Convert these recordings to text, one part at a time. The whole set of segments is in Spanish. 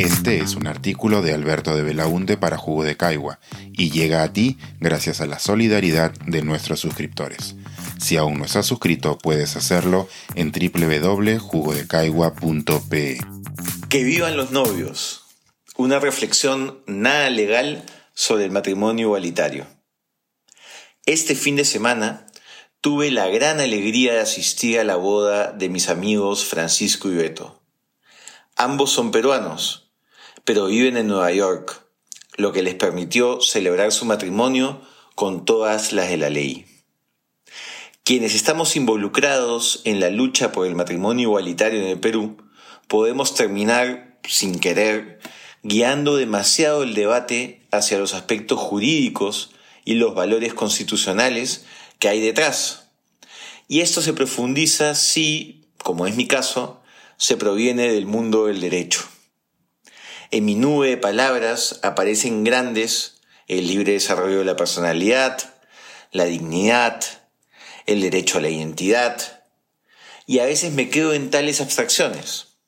Este es un artículo de Alberto de Belaunte para Jugo de Caigua y llega a ti gracias a la solidaridad de nuestros suscriptores. Si aún no estás suscrito, puedes hacerlo en www.jugodecaigua.pe. Que vivan los novios. Una reflexión nada legal sobre el matrimonio igualitario. Este fin de semana tuve la gran alegría de asistir a la boda de mis amigos Francisco y Beto. Ambos son peruanos, pero viven en Nueva York, lo que les permitió celebrar su matrimonio con todas las de la ley. Quienes estamos involucrados en la lucha por el matrimonio igualitario en el Perú, podemos terminar, sin querer, guiando demasiado el debate hacia los aspectos jurídicos y los valores constitucionales que hay detrás. Y esto se profundiza si, como es mi caso, se proviene del mundo del derecho. En mi nube de palabras aparecen grandes el libre desarrollo de la personalidad, la dignidad, el derecho a la identidad, y a veces me quedo en tales abstracciones.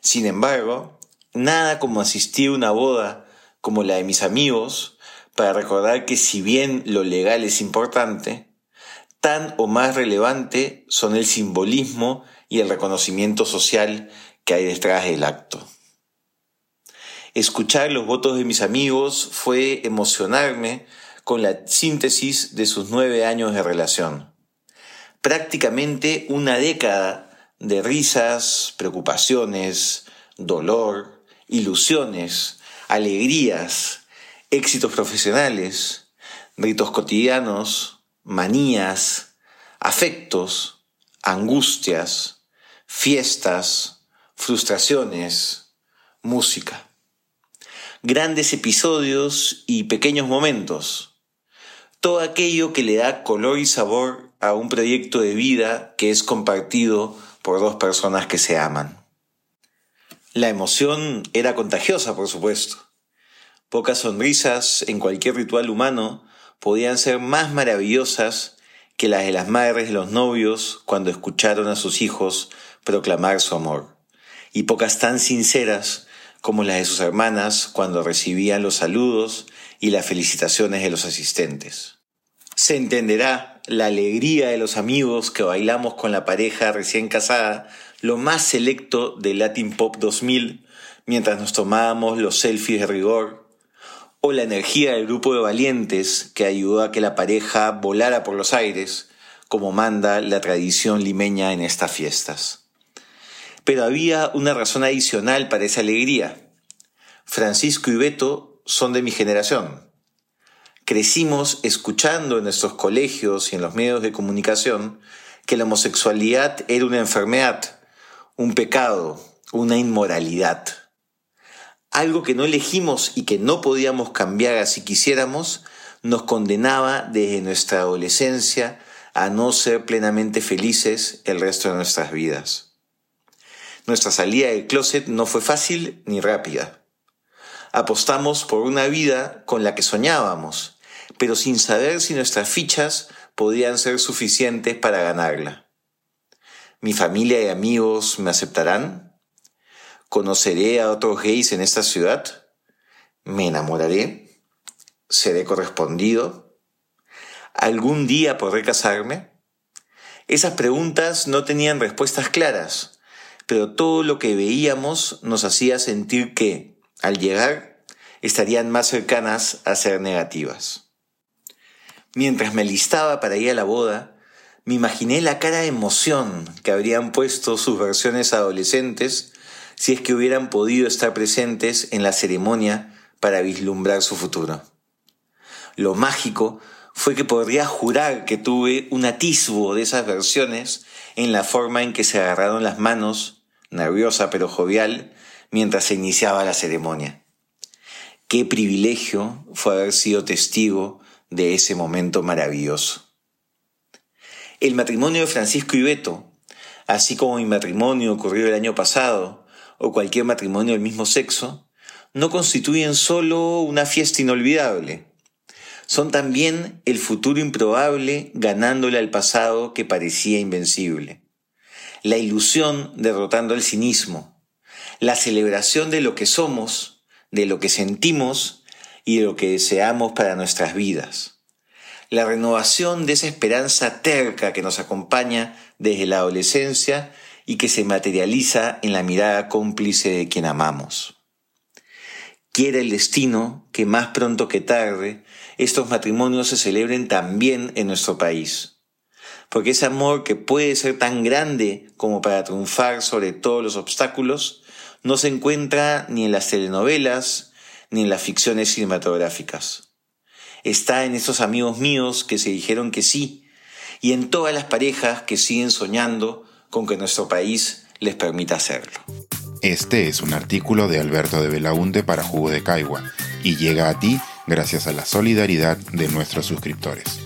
Sin embargo, nada como asistir a una boda como la de mis amigos para recordar que si bien lo legal es importante, tan o más relevante son el simbolismo y el reconocimiento social que hay detrás del acto. Escuchar los votos de mis amigos fue emocionarme con la síntesis de sus nueve años de relación. Prácticamente una década de risas, preocupaciones, dolor, ilusiones, alegrías, éxitos profesionales, ritos cotidianos, manías, afectos, angustias, fiestas, frustraciones, música. Grandes episodios y pequeños momentos. Todo aquello que le da color y sabor a un proyecto de vida que es compartido por dos personas que se aman. La emoción era contagiosa, por supuesto. Pocas sonrisas en cualquier ritual humano podían ser más maravillosas que las de las madres de los novios cuando escucharon a sus hijos proclamar su amor, y pocas tan sinceras como las de sus hermanas cuando recibían los saludos y las felicitaciones de los asistentes. Se entenderá la alegría de los amigos que bailamos con la pareja recién casada, lo más selecto de Latin Pop 2000, mientras nos tomábamos los selfies de rigor o la energía del grupo de valientes que ayudó a que la pareja volara por los aires, como manda la tradición limeña en estas fiestas. Pero había una razón adicional para esa alegría. Francisco y Beto son de mi generación. Crecimos escuchando en nuestros colegios y en los medios de comunicación que la homosexualidad era una enfermedad, un pecado, una inmoralidad algo que no elegimos y que no podíamos cambiar así quisiéramos, nos condenaba desde nuestra adolescencia a no ser plenamente felices el resto de nuestras vidas. Nuestra salida del closet no fue fácil ni rápida. Apostamos por una vida con la que soñábamos, pero sin saber si nuestras fichas podían ser suficientes para ganarla. ¿Mi familia y amigos me aceptarán? ¿Conoceré a otros gays en esta ciudad? ¿Me enamoraré? ¿Seré correspondido? ¿Algún día podré casarme? Esas preguntas no tenían respuestas claras, pero todo lo que veíamos nos hacía sentir que, al llegar, estarían más cercanas a ser negativas. Mientras me listaba para ir a la boda, me imaginé la cara de emoción que habrían puesto sus versiones adolescentes si es que hubieran podido estar presentes en la ceremonia para vislumbrar su futuro. Lo mágico fue que podría jurar que tuve un atisbo de esas versiones en la forma en que se agarraron las manos, nerviosa pero jovial, mientras se iniciaba la ceremonia. Qué privilegio fue haber sido testigo de ese momento maravilloso. El matrimonio de Francisco y Beto, así como mi matrimonio ocurrió el año pasado, o cualquier matrimonio del mismo sexo, no constituyen solo una fiesta inolvidable, son también el futuro improbable ganándole al pasado que parecía invencible, la ilusión derrotando al cinismo, la celebración de lo que somos, de lo que sentimos y de lo que deseamos para nuestras vidas. La renovación de esa esperanza terca que nos acompaña desde la adolescencia y que se materializa en la mirada cómplice de quien amamos. Quiere el destino que más pronto que tarde estos matrimonios se celebren también en nuestro país. Porque ese amor que puede ser tan grande como para triunfar sobre todos los obstáculos, no se encuentra ni en las telenovelas ni en las ficciones cinematográficas. Está en esos amigos míos que se dijeron que sí y en todas las parejas que siguen soñando con que nuestro país les permita hacerlo. Este es un artículo de Alberto de Belaunte para Jugo de Caigua y llega a ti gracias a la solidaridad de nuestros suscriptores.